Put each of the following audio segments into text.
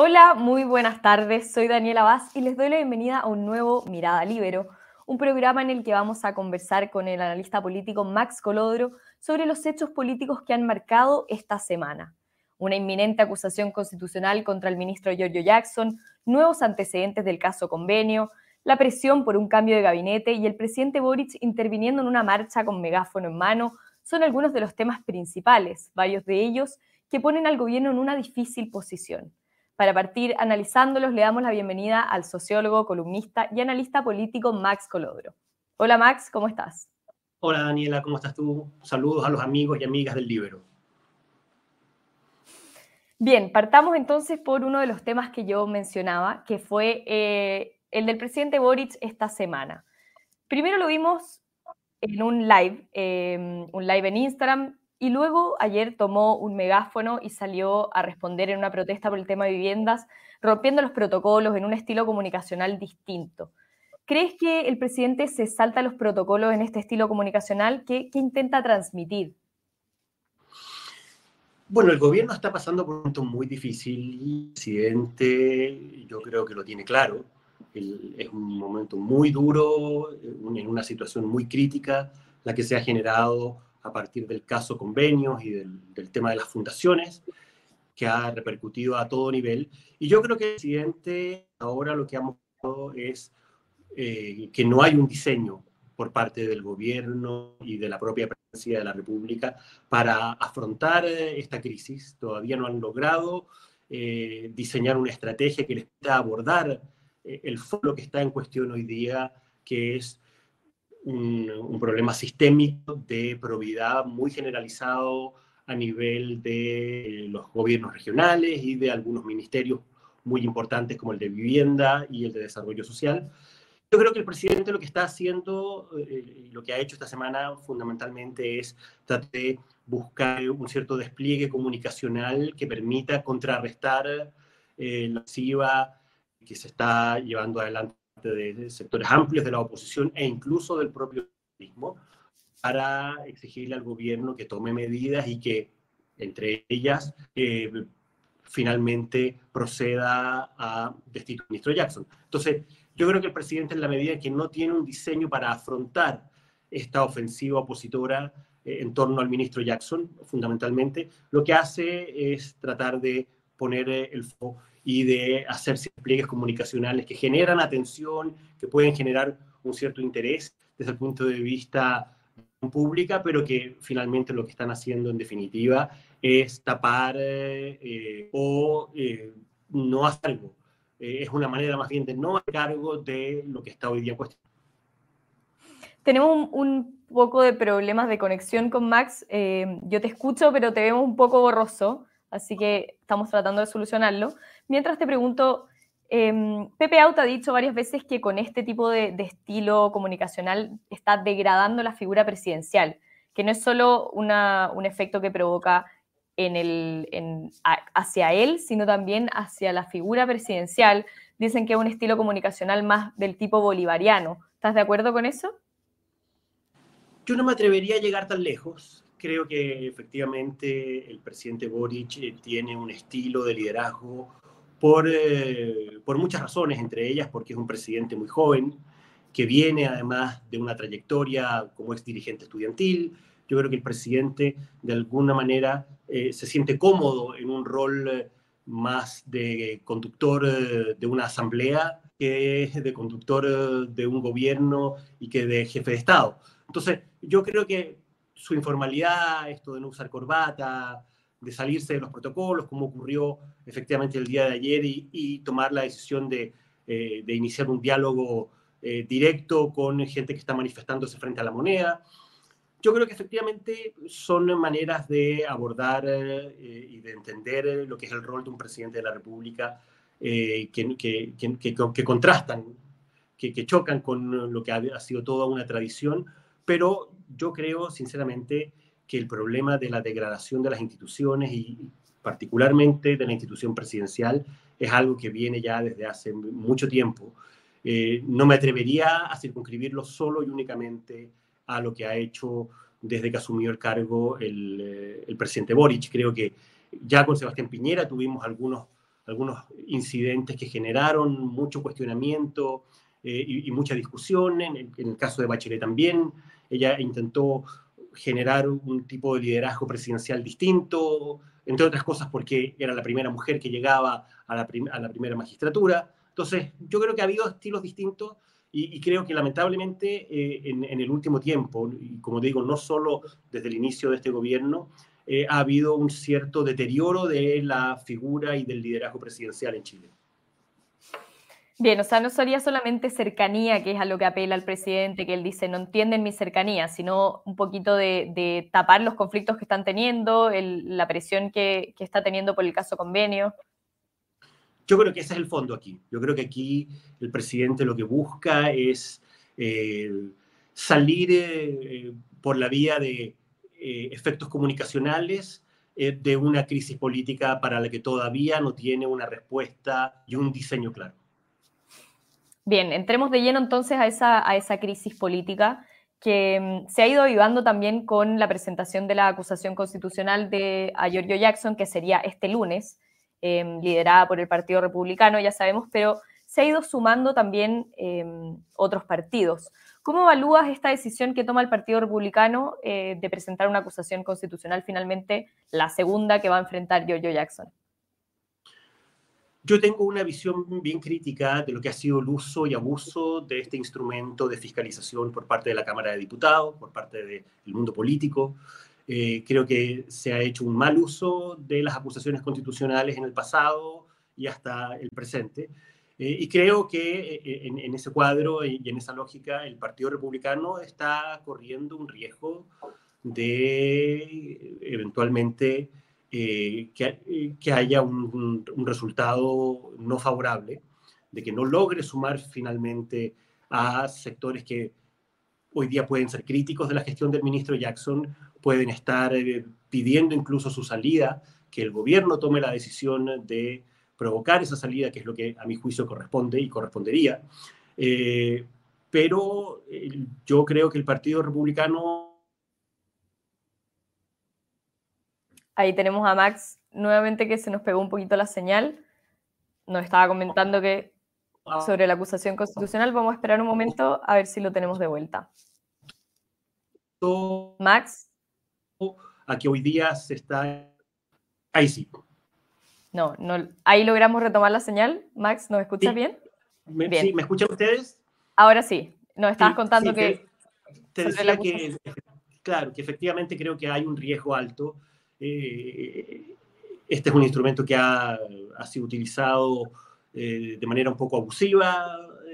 Hola, muy buenas tardes. Soy Daniela Vaz y les doy la bienvenida a un nuevo Mirada Libero, un programa en el que vamos a conversar con el analista político Max Colodro sobre los hechos políticos que han marcado esta semana. Una inminente acusación constitucional contra el ministro Giorgio Jackson, nuevos antecedentes del caso convenio, la presión por un cambio de gabinete y el presidente Boric interviniendo en una marcha con megáfono en mano son algunos de los temas principales, varios de ellos que ponen al gobierno en una difícil posición. Para partir analizándolos, le damos la bienvenida al sociólogo, columnista y analista político Max Colodro. Hola Max, ¿cómo estás? Hola Daniela, ¿cómo estás tú? Saludos a los amigos y amigas del Libro. Bien, partamos entonces por uno de los temas que yo mencionaba, que fue eh, el del presidente Boric esta semana. Primero lo vimos en un live, eh, un live en Instagram, y luego ayer tomó un megáfono y salió a responder en una protesta por el tema de viviendas, rompiendo los protocolos en un estilo comunicacional distinto. ¿Crees que el presidente se salta los protocolos en este estilo comunicacional? ¿Qué, intenta transmitir? Bueno, el gobierno está pasando por un momento muy difícil el presidente yo creo que lo tiene claro. es un momento muy duro, en una situación muy crítica, la que se ha generado a partir del caso convenios y del, tema de las fundaciones, que ha repercutido a todo nivel. Y yo creo que el presidente ahora lo que ha mostrado es eh, que no hay un diseño por parte del gobierno y de la propia presidencia de la República para afrontar eh, esta crisis. Todavía no han logrado eh, diseñar una estrategia que les pueda abordar el fondo que está en cuestión hoy día, que es un, problema sistémico de probidad muy generalizado a nivel de los gobiernos regionales y de algunos ministerios muy importantes como el de vivienda y el de desarrollo social. Yo creo que el presidente lo que está haciendo, eh, lo que ha hecho esta semana fundamentalmente es tratar de buscar un cierto despliegue comunicacional que permita contrarrestar eh, la SIVA que se está llevando adelante de sectores amplios de la oposición e incluso del propio mismo para exigirle al gobierno que tome medidas y que, entre ellas, eh, finalmente proceda a destituir al ministro Jackson. Entonces, yo creo que el presidente, en la medida que no tiene un diseño para afrontar esta ofensiva opositora eh, en torno al ministro Jackson, fundamentalmente, lo que hace es tratar de poner eh, el foco y de hacer pliegues comunicacionales que generan atención, que pueden generar un cierto interés desde el punto de vista pública, pero que finalmente lo que están haciendo en definitiva es tapar eh, o eh, no hacer algo. Eh, es una manera más bien de no hacer cargo de lo que está hoy día en. Tenemos un, un, poco de problemas de conexión con Max. yo te escucho, pero te vemos un poco borroso así que estamos tratando de solucionarlo. Mientras te pregunto, eh, Pepe Auto ha dicho varias veces que con este tipo de, estilo comunicacional está degradando la figura presidencial, que no es solo un efecto que provoca en hacia él, sino también hacia la figura presidencial. Dicen que es un estilo comunicacional más del tipo bolivariano. ¿Estás de acuerdo con eso? Yo no me atrevería a llegar tan lejos creo que efectivamente el presidente Boric eh, tiene un estilo de liderazgo por, eh, por muchas razones, entre ellas porque es un presidente muy joven, que viene además de una trayectoria como ex dirigente estudiantil. Yo creo que el presidente de alguna manera eh, se siente cómodo en un rol más de conductor de una asamblea que es de conductor de un gobierno y que de jefe de Estado. Entonces, yo creo que su informalidad, esto de no usar corbata, de salirse de los protocolos, como ocurrió efectivamente el día de ayer, y, tomar la decisión de, eh, iniciar un diálogo eh, directo con gente que está manifestándose frente a la moneda. Yo creo que efectivamente son maneras de abordar eh, y de entender lo que es el rol de un presidente de la República que, que, contrastan, que, chocan con lo que ha sido toda una tradición, pero yo creo sinceramente que el problema de la degradación de las instituciones y particularmente de la institución presidencial es algo que viene ya desde hace mucho tiempo. Eh, no me atrevería a circunscribirlo solo y únicamente a lo que ha hecho desde que asumió el cargo el, eh, el presidente Boric. Creo que ya con Sebastián Piñera tuvimos algunos, algunos incidentes que generaron mucho cuestionamiento y, mucha discusión. En, en, el caso de Bachelet también, ella intentó generar un tipo de liderazgo presidencial distinto, entre otras cosas porque era la primera mujer que llegaba a la, primera magistratura. Entonces, yo creo que ha habido estilos distintos y, creo que lamentablemente eh, en, el último tiempo, y como digo, no solo desde el inicio de este gobierno, eh, ha habido un cierto deterioro de la figura y del liderazgo presidencial en Chile. Bien, o sea, no sería solamente cercanía, que es a lo que apela el presidente, que él dice, no entienden mi cercanía, sino un poquito de, tapar los conflictos que están teniendo, la presión que, está teniendo por el caso convenio. Yo creo que ese es el fondo aquí. Yo creo que aquí el presidente lo que busca es eh, salir eh, por la vía de eh, efectos comunicacionales de una crisis política para la que todavía no tiene una respuesta y un diseño claro. Bien, entremos de lleno entonces a esa, crisis política que mm, se ha ido avivando también con la presentación de la acusación constitucional de a Giorgio Jackson, que sería este lunes, em, liderada por el Partido Republicano, ya sabemos, pero se ha ido sumando también em, otros partidos. ¿Cómo evalúas esta decisión que toma el Partido Republicano eh, de presentar una acusación constitucional finalmente, la segunda que va a enfrentar Giorgio Jackson? Yo tengo una visión bien crítica de lo que ha sido el uso y abuso de este instrumento de fiscalización por parte de la Cámara de Diputados, por parte del mundo político. Eh, creo que se ha hecho un mal uso de las acusaciones constitucionales en el pasado y hasta el presente. Eh, y creo que eh, en, en, ese cuadro y en esa lógica el Partido Republicano está corriendo un riesgo de eventualmente eh, que, que, haya un, resultado no favorable, de que no logre sumar finalmente a sectores que hoy día pueden ser críticos de la gestión del ministro Jackson, pueden estar eh, pidiendo incluso su salida, que el gobierno tome la decisión de provocar esa salida, que es lo que a mi juicio corresponde y correspondería. Eh, pero yo creo que el Partido Republicano Ahí tenemos a Max nuevamente que se nos pegó un poquito la señal. Nos estaba comentando que sobre la acusación constitucional. Vamos a esperar un momento a ver si lo tenemos de vuelta. Max. Aquí hoy día se está. Ahí sí. No, no, ahí logramos retomar la señal. Max, ¿nos escuchas bien? Me, Sí, ¿me escuchan ustedes? Ahora sí. Nos estabas contando que. Te, decía que, claro, que efectivamente creo que hay un riesgo alto eh, este es un instrumento que ha, sido utilizado eh, de manera un poco abusiva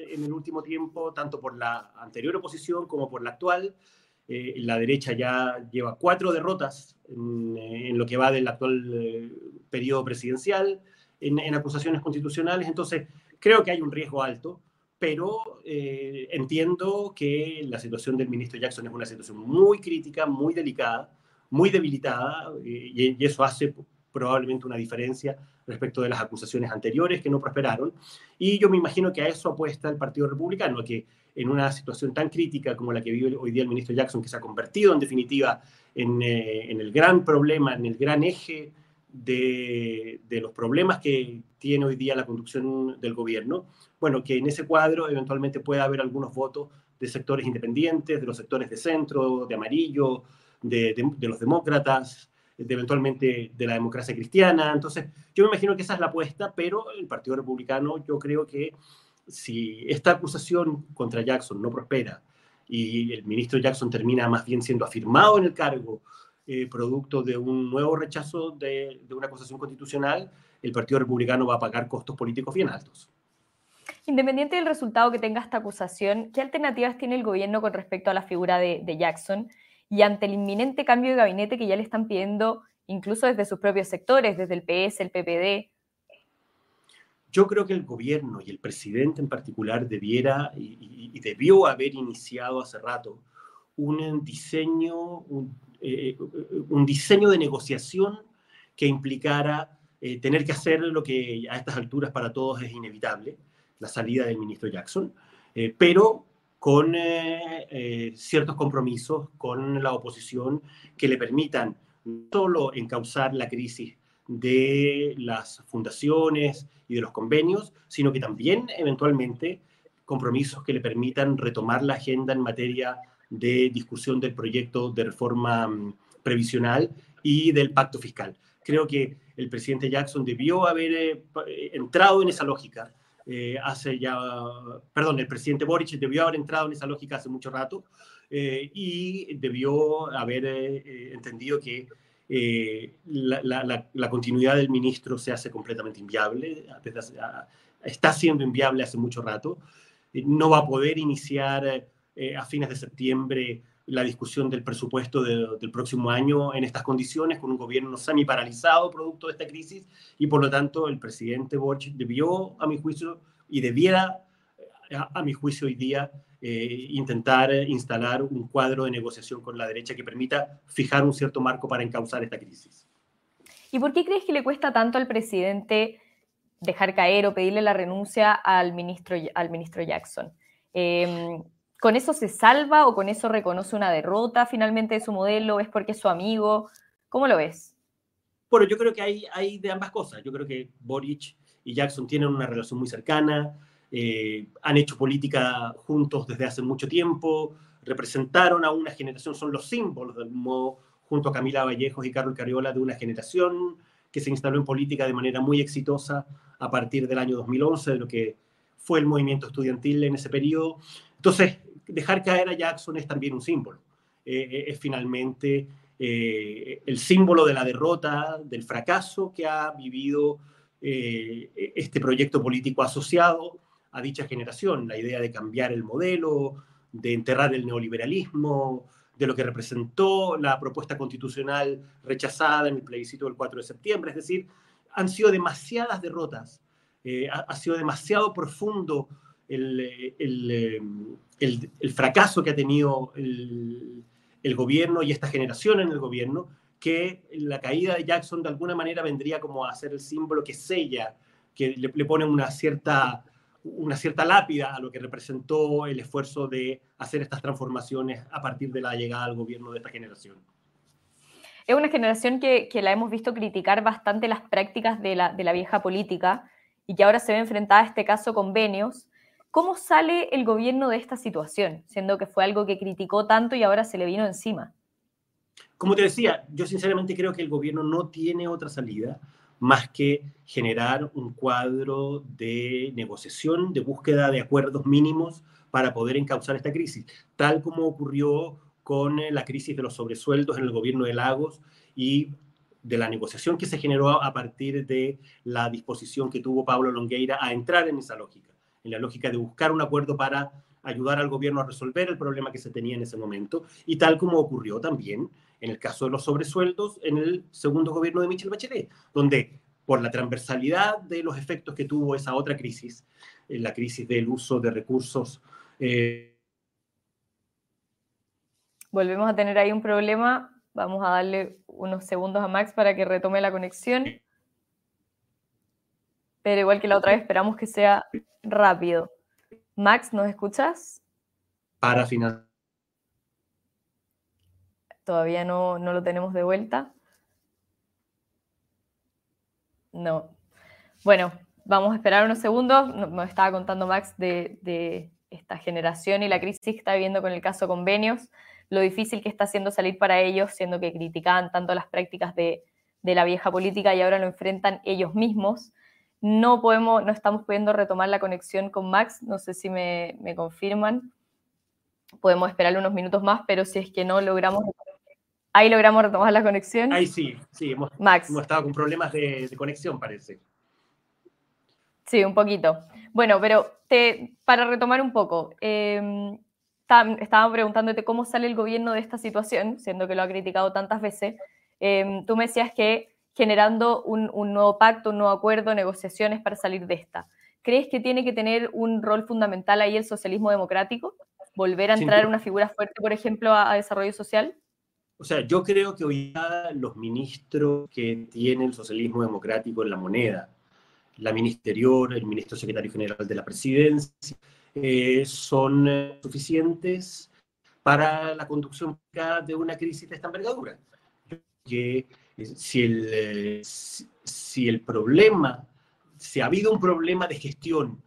en el último tiempo, tanto por la anterior oposición como por la actual. Eh, la derecha ya lleva cuatro derrotas en, lo que va del actual periodo presidencial en, acusaciones constitucionales, entonces creo que hay un riesgo alto, pero entiendo que la situación del ministro Jackson es una situación muy crítica, muy delicada, muy debilitada y, eso hace probablemente una diferencia respecto de las acusaciones anteriores que no prosperaron. Y yo me imagino que a eso apuesta el Partido Republicano, que en una situación tan crítica como la que vive hoy día el ministro Jackson, que se ha convertido en definitiva en, eh, en el gran problema, en el gran eje de, de, los problemas que tiene hoy día la conducción del gobierno, bueno, que en ese cuadro eventualmente pueda haber algunos votos de sectores independientes, de los sectores de centro, de amarillo, de, los demócratas, de eventualmente de la democracia cristiana. Entonces, yo me imagino que esa es la apuesta, pero el Partido Republicano, yo creo que si esta acusación contra Jackson no prospera y el ministro Jackson termina más bien siendo afirmado en el cargo, eh, producto de un nuevo rechazo de, una acusación constitucional, el Partido Republicano va a pagar costos políticos bien altos. Independiente del resultado que tenga esta acusación, ¿qué alternativas tiene el gobierno con respecto a la figura de Jackson? Y ante el inminente cambio de gabinete que ya le están pidiendo incluso desde sus propios sectores, desde el PS, el PPD? Yo creo que el gobierno y el presidente en particular debiera y, debió haber iniciado hace rato un diseño, un, eh, diseño de negociación que implicara eh, tener que hacer lo que a estas alturas para todos es inevitable, la salida del ministro Jackson, eh, pero con eh, eh, ciertos compromisos con la oposición que le permitan no solo encauzar la crisis de las fundaciones y de los convenios, sino que también eventualmente compromisos que le permitan retomar la agenda en materia de discusión del proyecto de reforma mm, previsional y del pacto fiscal. Creo que el presidente Jackson debió haber eh, eh, entrado en esa lógica eh, hace ya, perdón, el presidente Boric debió haber entrado en esa lógica hace mucho rato y debió haber entendido que la, la, continuidad del ministro se hace completamente inviable, está siendo inviable hace mucho rato, no va a poder iniciar a fines de septiembre la discusión del presupuesto del próximo año en estas condiciones, con un gobierno semi-paralizado producto de esta crisis, y por lo tanto el presidente Boric debió, a mi juicio, y debiera, a, mi juicio hoy día, eh, intentar instalar un cuadro de negociación con la derecha que permita fijar un cierto marco para encauzar esta crisis. ¿Y por qué crees que le cuesta tanto al presidente dejar caer o pedirle la renuncia al ministro, al ministro Jackson? Eh, ¿Con eso se salva o con eso reconoce una derrota finalmente de su modelo? ¿Es porque es su amigo? ¿Cómo lo ves? Bueno, yo creo que hay, hay de ambas cosas. Yo creo que Boric y Jackson tienen una relación muy cercana, eh, han hecho política juntos desde hace mucho tiempo, representaron a una generación, son los símbolos del modo, junto a Camila Vallejos y Carlos Cariola, de una generación que se instaló en política de manera muy exitosa a partir del año 2011, de lo que fue el movimiento estudiantil en ese periodo. Entonces, dejar caer a Jackson es también un símbolo. Eh, eh, es finalmente eh, el símbolo de la derrota, del fracaso que ha vivido este proyecto político asociado a dicha generación, la idea de cambiar el modelo, de enterrar el neoliberalismo, de lo que representó la propuesta constitucional rechazada en el plebiscito del 4 de septiembre. Es decir, han sido demasiadas derrotas, ha, sido demasiado profundo el, el, fracaso que ha tenido el, gobierno y esta generación en el gobierno, que la caída de Jackson de alguna manera vendría como a ser el símbolo que sella, que le, pone una cierta, una cierta lápida a lo que representó el esfuerzo de hacer estas transformaciones a partir de la llegada al gobierno de esta generación. Es una generación que, que la hemos visto criticar bastante las prácticas de la, de la vieja política y que ahora se ve enfrentada a este caso convenios ¿Cómo sale el gobierno de esta situación, siendo que fue algo que criticó tanto y ahora se le vino encima? Como te decía, yo sinceramente creo que el gobierno no tiene otra salida más que generar un cuadro de negociación, de búsqueda de acuerdos mínimos para poder encauzar esta crisis, tal como ocurrió con la crisis de los sobresueldos en el gobierno de Lagos y de la negociación que se generó a partir de la disposición que tuvo Pablo Longueira a entrar en esa lógica en la lógica de buscar un acuerdo para ayudar al gobierno a resolver el problema que se tenía en ese momento, y tal como ocurrió también en el caso de los sobresueldos en el segundo gobierno de Michel Bachelet, donde por la transversalidad de los efectos que tuvo esa otra crisis, eh, la crisis del uso de recursos. Eh, Volvemos a tener ahí un problema. Vamos a darle unos segundos a Max para que retome la conexión. Pero igual que la otra vez, esperamos que sea rápido. Max, ¿nos escuchas? Para final. Todavía no, lo tenemos de vuelta. No. Bueno, vamos a esperar unos segundos. Nos estaba contando Max de, esta generación y la crisis que está viviendo con el caso convenios, lo difícil que está haciendo salir para ellos, siendo que criticaban tanto las prácticas de, de la vieja política y ahora lo enfrentan ellos mismos. No podemos, no estamos pudiendo retomar la conexión con Max, no sé si me, confirman. Podemos esperar unos minutos más, pero si es que no logramos Ahí logramos retomar la conexión. Ahí sí, sí, hemos, Max. hemos estado con problemas de, conexión, parece. Sí, un poquito. Bueno, pero te, para retomar un poco, eh, estaba preguntándote cómo sale el gobierno de esta situación, siendo que lo ha criticado tantas veces. Em, tú me decías que generando un, nuevo pacto, un nuevo acuerdo, negociaciones para salir de esta. ¿Crees que tiene que tener un rol fundamental ahí el socialismo democrático? ¿Volver a entrar una figura fuerte, por ejemplo, a, desarrollo social? O sea, yo creo que hoy día los ministros que tiene el socialismo democrático en la moneda, la ministerior, el ministro secretario general de la presidencia, eh, son eh, suficientes para la conducción de una crisis de esta envergadura. Que si, el, si el problema, si ha habido un problema de gestión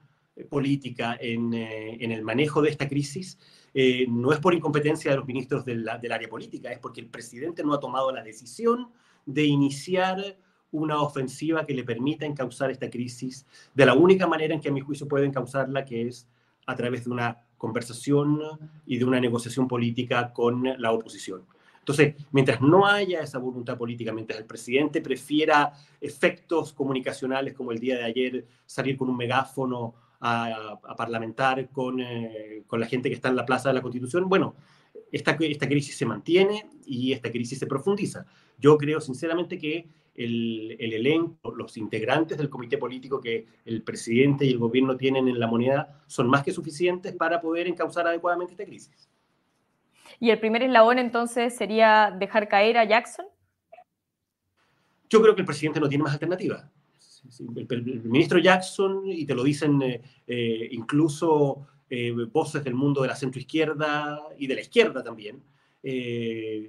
política en, en el manejo de esta crisis, eh, no es por incompetencia de los ministros del, área política, es porque el presidente no ha tomado la decisión de iniciar una ofensiva que le permita encauzar esta crisis de la única manera en que a mi juicio puede encauzarla, que es a través de una conversación y de una negociación política con la oposición. Entonces, mientras no haya esa voluntad política, mientras el presidente prefiera efectos comunicacionales como el día de ayer, salir con un megáfono a, parlamentar con, eh, con, la gente que está en la Plaza de la Constitución, bueno, esta, esta crisis se mantiene y esta crisis se profundiza. Yo creo sinceramente que el, el, elenco, los integrantes del comité político que el presidente y el gobierno tienen en la moneda son más que suficientes para poder encauzar adecuadamente esta crisis. ¿Y el primer eslabón entonces sería dejar caer a Jackson? Yo creo que el presidente no tiene más alternativa. El, ministro Jackson, y te lo dicen eh, eh, incluso eh, voces del mundo de la centroizquierda y de la izquierda también,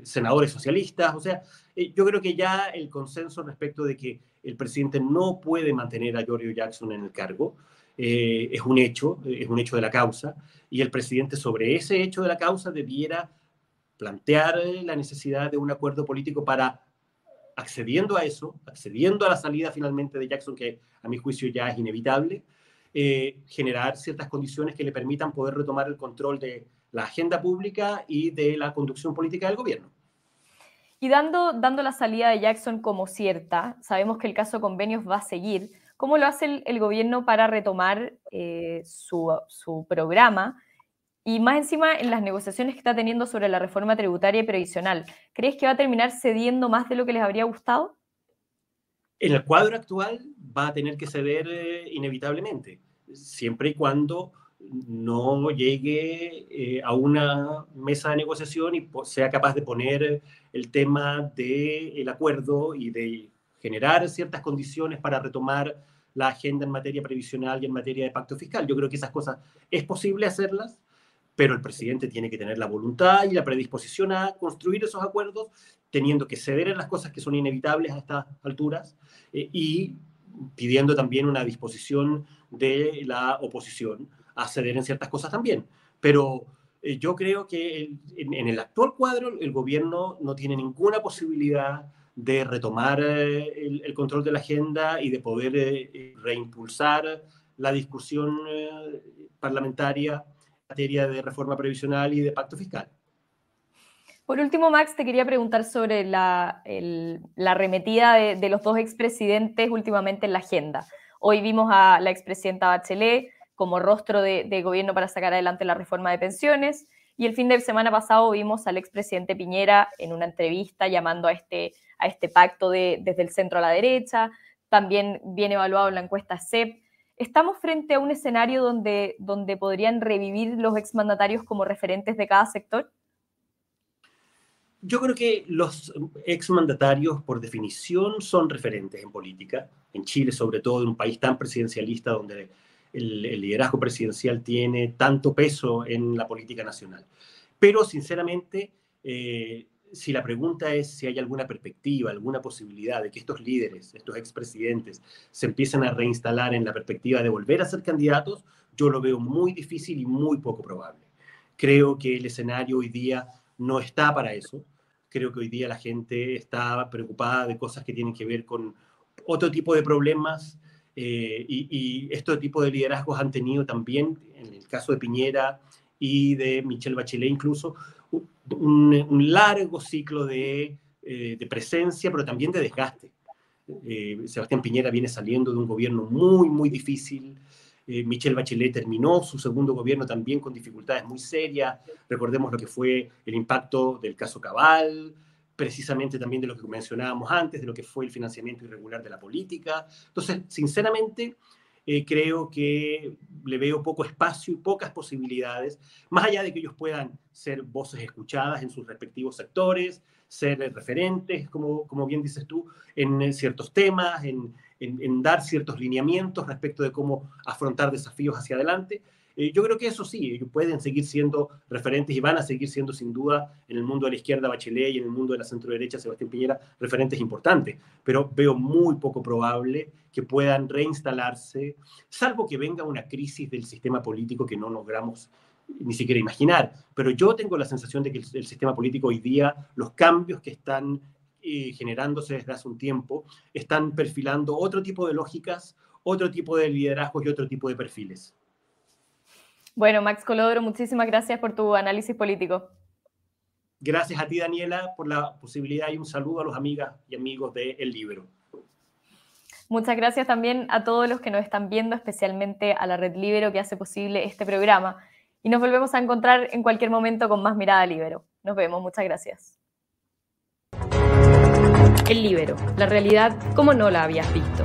senadores socialistas, o sea, yo creo que ya el consenso respecto de que el presidente no puede mantener a Giorgio Jackson en el cargo es un hecho, es un hecho de la causa, y el presidente sobre ese hecho de la causa debiera plantear la necesidad de un acuerdo político para accediendo a eso, accediendo a la salida finalmente de Jackson, que a mi juicio ya es inevitable, eh, generar ciertas condiciones que le permitan poder retomar el control de la agenda pública y de la conducción política del gobierno. Y dando, dando la salida de Jackson como cierta, sabemos que el caso convenios va a seguir. ¿Cómo lo hace el, gobierno para retomar eh, su, su programa? Y más encima en las negociaciones que está teniendo sobre la reforma tributaria y previsional, ¿crees que va a terminar cediendo más de lo que les habría gustado? En el cuadro actual va a tener que ceder eh, inevitablemente, siempre y cuando no llegue eh, a una mesa de negociación y sea capaz de poner el tema del acuerdo y de generar ciertas condiciones para retomar la agenda en materia previsional y en materia de pacto fiscal. Yo creo que esas cosas es posible hacerlas, pero el presidente tiene que tener la voluntad y la predisposición a construir esos acuerdos, teniendo que ceder en las cosas que son inevitables a estas alturas eh, y pidiendo también una disposición de la oposición a ceder en ciertas cosas también. Pero eh, yo creo que en, el actual cuadro el gobierno no tiene ninguna posibilidad de retomar eh, el, el, control de la agenda y de poder reimpulsar la discusión parlamentaria materia de reforma previsional y de pacto fiscal. Por último, Max, te quería preguntar sobre la, la arremetida de, los dos expresidentes últimamente en la agenda. Hoy vimos a la expresidenta Bachelet como rostro de, gobierno para sacar adelante la reforma de pensiones y el fin de semana pasado vimos al expresidente Piñera en una entrevista llamando a este, a este pacto de, desde el centro a la derecha. También viene evaluado en la encuesta CEP. ¿Estamos frente a un escenario donde, donde podrían revivir los exmandatarios como referentes de cada sector? Yo creo que los exmandatarios, por definición, son referentes en política. En Chile, sobre todo, en un país tan presidencialista donde el, liderazgo presidencial tiene tanto peso en la política nacional. Pero, sinceramente, eh, si la pregunta es si hay alguna perspectiva, alguna posibilidad de que estos líderes, estos expresidentes, se empiecen a reinstalar en la perspectiva de volver a ser candidatos, yo lo veo muy difícil y muy poco probable. Creo que el escenario hoy día no está para eso. Creo que hoy día la gente está preocupada de cosas que tienen que ver con otro tipo de problemas eh, y, y este tipo de liderazgos han tenido también, en el caso de Piñera y de Michelle Bachelet incluso, un, largo ciclo eh, de, presencia, pero también de desgaste. Eh, Sebastián Piñera viene saliendo de un gobierno muy, muy difícil. Eh, Michelle Bachelet terminó su segundo gobierno también con dificultades muy serias. Recordemos lo que fue el impacto del caso Cabal, precisamente también de lo que mencionábamos antes, de lo que fue el financiamiento irregular de la política. Entonces, sinceramente, eh, creo que le veo poco espacio y pocas posibilidades, más allá de que ellos puedan ser voces escuchadas en sus respectivos sectores, ser referentes, como, como bien dices tú, en ciertos temas, en, en, dar ciertos lineamientos respecto de cómo afrontar desafíos hacia adelante. Eh, yo creo que eso sí, ellos pueden seguir siendo referentes y van a seguir siendo sin duda en el mundo de la izquierda Bachelet y en el mundo de la centro derecha Sebastián Piñera referentes importantes, pero veo muy poco probable que puedan reinstalarse, salvo que venga una crisis del sistema político que no logramos ni siquiera imaginar. Pero yo tengo la sensación de que el, sistema político hoy día, los cambios que están eh, generándose desde hace un tiempo, están perfilando otro tipo de lógicas, otro tipo de liderazgos y otro tipo de perfiles. Bueno, Max Colodro, muchísimas gracias por tu análisis político. Gracias a ti, Daniela, por la posibilidad y un saludo a los amigas y amigos de El Libro. Muchas gracias también a todos los que nos están viendo, especialmente a la Red Libero que hace posible este programa. Y nos volvemos a encontrar en cualquier momento con más Mirada Libero. Nos vemos, muchas gracias. El Libero, la realidad como no la habías visto.